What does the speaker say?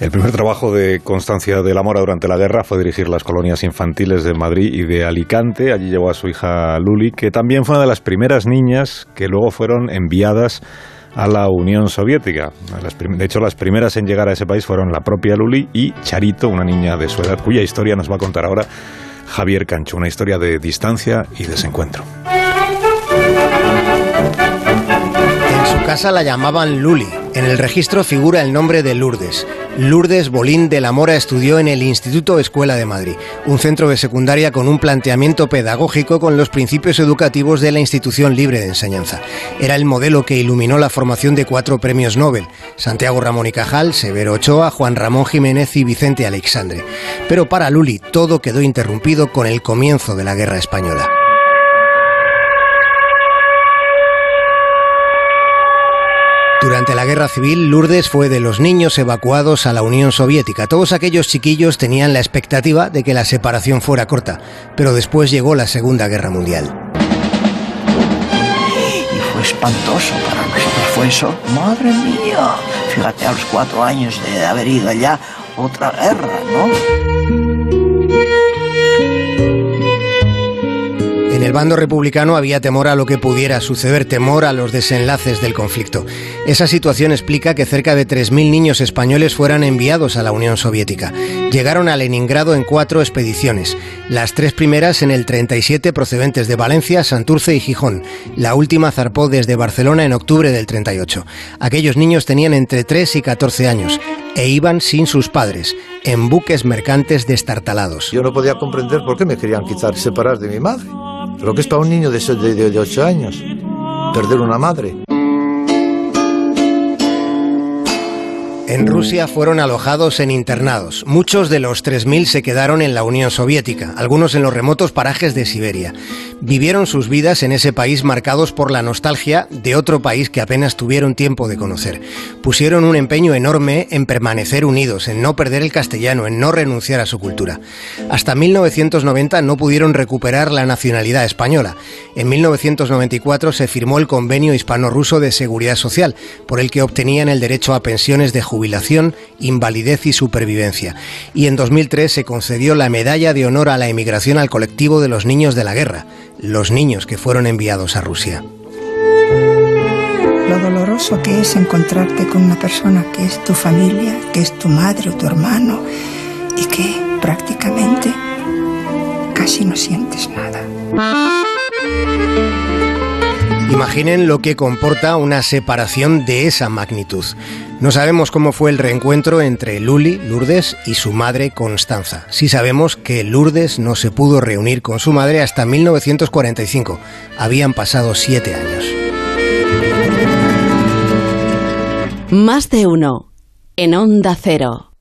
El primer trabajo de Constancia de la Mora durante la guerra fue dirigir las colonias infantiles de Madrid y de Alicante. Allí llevó a su hija Luli, que también fue una de las primeras niñas que luego fueron enviadas a la Unión Soviética. De hecho, las primeras en llegar a ese país fueron la propia Luli y Charito, una niña de su edad, cuya historia nos va a contar ahora Javier Cancho, una historia de distancia y desencuentro. En su casa la llamaban Luli en el registro figura el nombre de Lourdes. Lourdes Bolín de la Mora estudió en el Instituto Escuela de Madrid, un centro de secundaria con un planteamiento pedagógico con los principios educativos de la institución libre de enseñanza. Era el modelo que iluminó la formación de cuatro premios Nobel, Santiago Ramón y Cajal, Severo Ochoa, Juan Ramón Jiménez y Vicente Alexandre. Pero para Luli todo quedó interrumpido con el comienzo de la Guerra Española. Durante la guerra civil, Lourdes fue de los niños evacuados a la Unión Soviética. Todos aquellos chiquillos tenían la expectativa de que la separación fuera corta, pero después llegó la Segunda Guerra Mundial. Y fue espantoso para fue eso. Madre mía, fíjate a los cuatro años de haber ido allá, otra guerra, ¿no? El bando republicano había temor a lo que pudiera suceder, temor a los desenlaces del conflicto. Esa situación explica que cerca de 3.000 niños españoles fueran enviados a la Unión Soviética. Llegaron a Leningrado en cuatro expediciones, las tres primeras en el 37 procedentes de Valencia, Santurce y Gijón. La última zarpó desde Barcelona en octubre del 38. Aquellos niños tenían entre 3 y 14 años e iban sin sus padres, en buques mercantes destartalados. Yo no podía comprender por qué me querían quitar, separar de mi madre. Lo que es para un niño de, de, de 8 años, perder una madre. En Rusia fueron alojados en internados. Muchos de los 3.000 se quedaron en la Unión Soviética, algunos en los remotos parajes de Siberia. Vivieron sus vidas en ese país marcados por la nostalgia de otro país que apenas tuvieron tiempo de conocer. Pusieron un empeño enorme en permanecer unidos, en no perder el castellano, en no renunciar a su cultura. Hasta 1990 no pudieron recuperar la nacionalidad española. En 1994 se firmó el Convenio Hispano-Ruso de Seguridad Social, por el que obtenían el derecho a pensiones de jubilación, invalidez y supervivencia. Y en 2003 se concedió la Medalla de Honor a la Emigración al colectivo de los niños de la guerra, los niños que fueron enviados a Rusia. Lo doloroso que es encontrarte con una persona que es tu familia, que es tu madre o tu hermano y que prácticamente casi no sientes nada. Imaginen lo que comporta una separación de esa magnitud. No sabemos cómo fue el reencuentro entre Luli, Lourdes, y su madre Constanza. Sí sabemos que Lourdes no se pudo reunir con su madre hasta 1945. Habían pasado siete años. Más de uno. En Onda Cero.